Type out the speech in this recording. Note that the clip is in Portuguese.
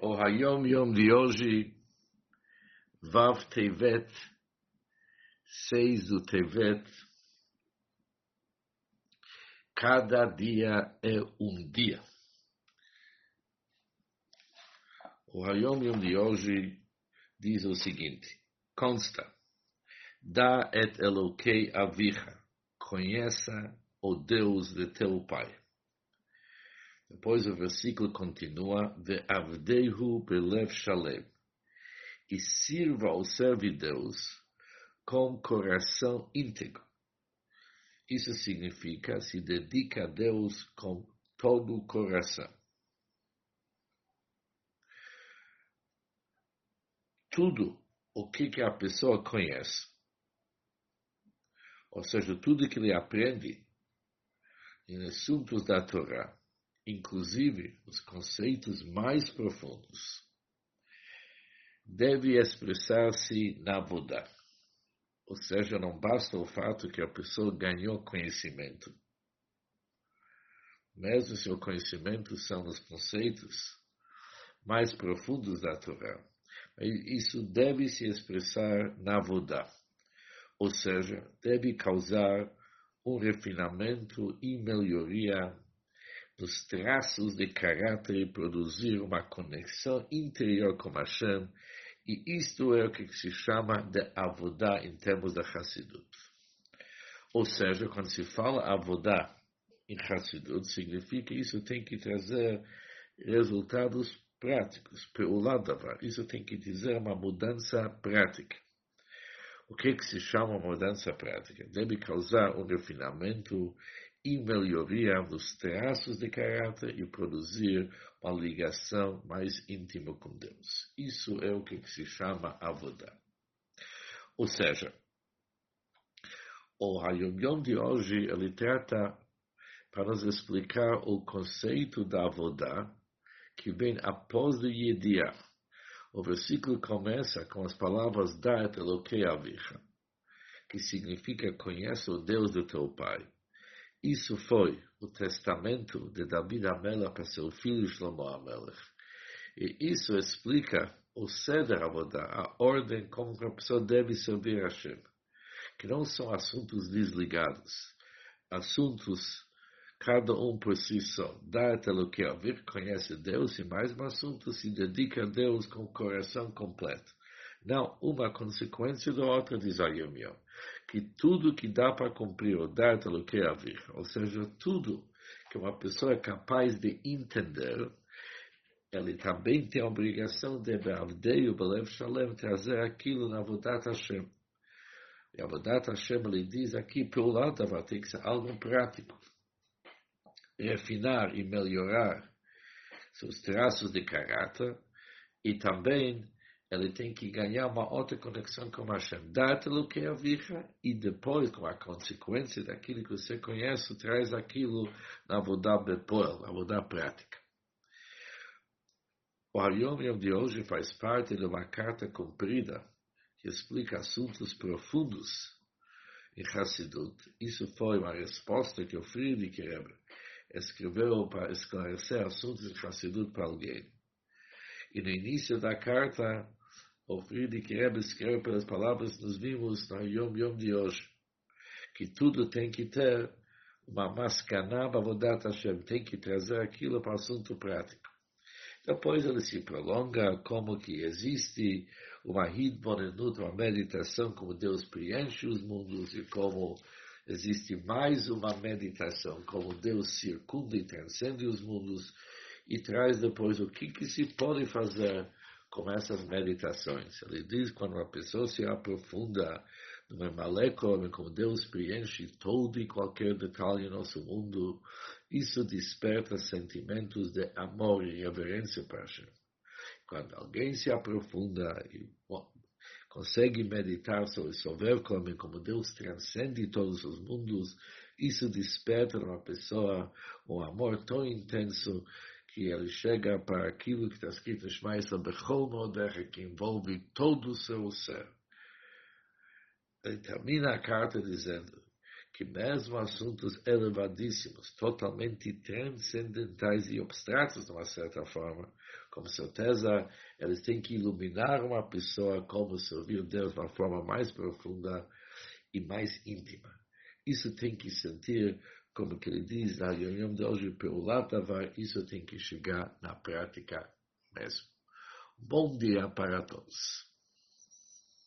O Hayom Yom de hoje, Vav Tevet, 6 do Tevet, cada dia é um dia. O Hayom Yom de hoje diz o seguinte, consta, Da et Elokei Avicha, conheça o Deus de teu pai. Depois o versículo continua, Ve'avdehu belev shalem, e sirva ao serve Deus com coração íntegro. Isso significa se dedica a Deus com todo o coração. Tudo o que, que a pessoa conhece, ou seja, tudo que ele aprende em assuntos da Torá, inclusive os conceitos mais profundos, deve expressar-se na Vodá. Ou seja, não basta o fato que a pessoa ganhou conhecimento. Mesmo se o conhecimento são os conceitos mais profundos da Torá, isso deve se expressar na Vodá. Ou seja, deve causar um refinamento e melhoria dos traços de caráter e produzir uma conexão interior com Hashem, e isto é o que se chama de avodá em termos da Hassidut. Ou seja, quando se fala avodá em Hassidut, significa que isso tem que trazer resultados práticos, peuladavar. Isso tem que dizer uma mudança prática. O que, que se chama mudança prática? Deve causar um refinamento e melhoria dos traços de caráter e produzir uma ligação mais íntima com Deus. Isso é o que se chama Avodah. Ou seja, o Hayom Yom de hoje, ele trata para nos explicar o conceito da Avodah que vem após o Yediah. O versículo começa com as palavras Dat Elokei Avicha, que significa conhece o Deus do teu pai. Isso foi o testamento de David Amelech para seu filho Shlomo Amelech. E isso explica o Seder Avodah, a ordem como a pessoa deve servir a Hashem. Que não são assuntos desligados, assuntos cada um por si só. Dá o que ouvir, conhece Deus e mais um assunto se dedica a Deus com o coração completo. Não uma consequência da outra, diz Ayom Yom que tudo que dá para cumprir o dar o que haver, ou seja, tudo que uma pessoa é capaz de entender, ele também tem a obrigação de o Belev Shalem, trazer aquilo na Vodat Hashem. E a Vodat Hashem, ele diz aqui, pelo lado, vai ter que ser algo prático. Refinar e melhorar seus traços de caráter e também ele tem que ganhar uma outra conexão com Hashem. Dá-te-lhe o que é e depois, com a consequência daquilo que você conhece, traz aquilo na Vodá Bepoel, na Vodá prática. O Hayom Yom de hoje faz parte de uma carta comprida que explica assuntos profundos em Hassidut. Isso foi uma resposta que o Friedrich Rebbe escreveu para esclarecer assuntos de Hassidut para alguém. E no início da carta, o Friedrich Rebbe escreve pelas palavras que nos vimos no Yom Yom de hoje, que tudo tem que ter uma mascaná bavodat Hashem, tem que trazer aquilo para o assunto prático. Depois ele se prolonga como que existe uma hidbonenut, uma meditação, como Deus preenche os mundos e como existe mais uma meditação, como Deus circunda e transcende os mundos e traz depois o que, que se pode fazer com essas meditações. Ele diz quando uma pessoa se aprofunda no Emalekor, como Deus preenche todo e qualquer detalhe no nosso mundo, isso desperta sentimentos de amor e reverência para Hashem. Quando alguém se aprofunda e consegue meditar sobre Sover como Deus transcende todos os mundos, isso desperta numa pessoa um amor tão intenso que ele chega para aquilo que está escrito em Shema Modecha, que envolve todo o seu ser. Ele termina a carta dizendo que mesmo assuntos elevadíssimos, totalmente transcendentais e abstratos, de uma certa forma, com certeza eles têm que iluminar uma pessoa como servir Deus de uma forma mais profunda e mais íntima. Isso tem que sentir, como que ele diz, na reunião de hoje, pelo Latavar, isso tem que chegar na prática mesmo. Bom dia para todos.